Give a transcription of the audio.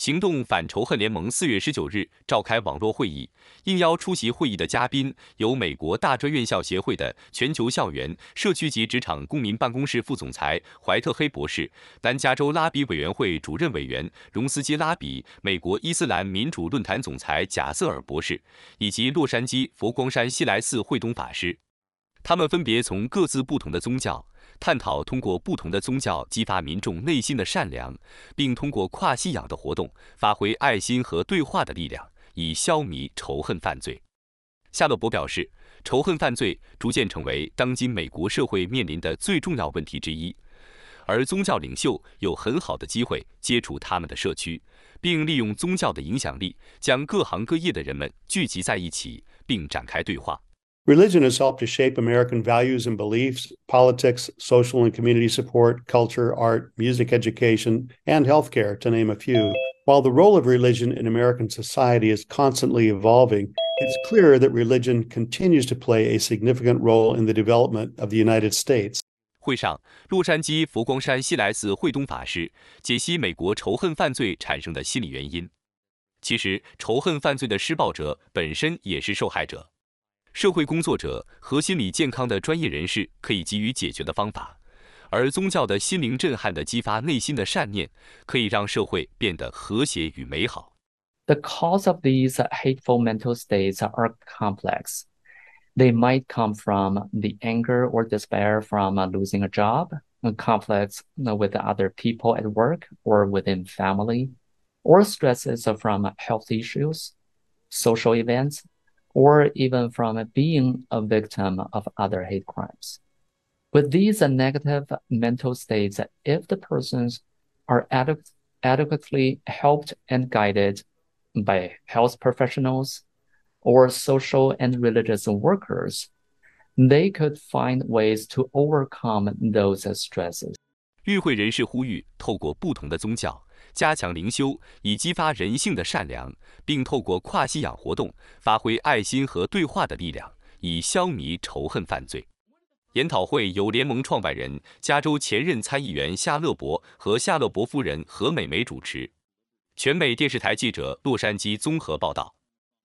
行动反仇恨联盟四月十九日召开网络会议，应邀出席会议的嘉宾有美国大专院校协会的全球校园、社区及职场公民办公室副总裁怀特黑博士、南加州拉比委员会主任委员荣斯基拉比、美国伊斯兰民主论坛总裁贾瑟尔博士，以及洛杉矶佛光山西来寺慧东法师。他们分别从各自不同的宗教。探讨通过不同的宗教激发民众内心的善良，并通过跨信仰的活动发挥爱心和对话的力量，以消弭仇恨犯罪。夏洛伯表示，仇恨犯罪逐渐成为当今美国社会面临的最重要问题之一，而宗教领袖有很好的机会接触他们的社区，并利用宗教的影响力，将各行各业的人们聚集在一起，并展开对话。Religion has helped to shape American values and beliefs, politics, social and community support, culture, art, music education, and healthcare, to name a few. While the role of religion in American society is constantly evolving, it's clear that religion continues to play a significant role in the development of the United States. 会上，洛杉矶佛光山西来寺慧东法师解析美国仇恨犯罪产生的心理原因。其实，仇恨犯罪的施暴者本身也是受害者。 社会工作者和心理健康的专业人士可以给予解决的方法，而宗教的心灵震撼的激发内心的善念，可以让社会变得和谐与美好。The cause of these hateful mental states are complex. They might come from the anger or despair from losing a job, conflicts with other people at work or within family, or stresses from health issues, social events, or even from being a victim of other hate crimes. With these negative mental states, if the persons are adequately helped and guided by health professionals or social and religious workers, they could find ways to overcome those stresses. 与会人士呼吁，透过不同的宗教， 加强灵修，以激发人性的善良，并透过跨信仰活动发挥爱心和对话的力量，以消弭仇恨犯罪。研讨会由联盟创办人、加州前任参议员夏勒伯和夏勒伯夫人何美梅主持。全美电视台记者洛杉矶综合报道。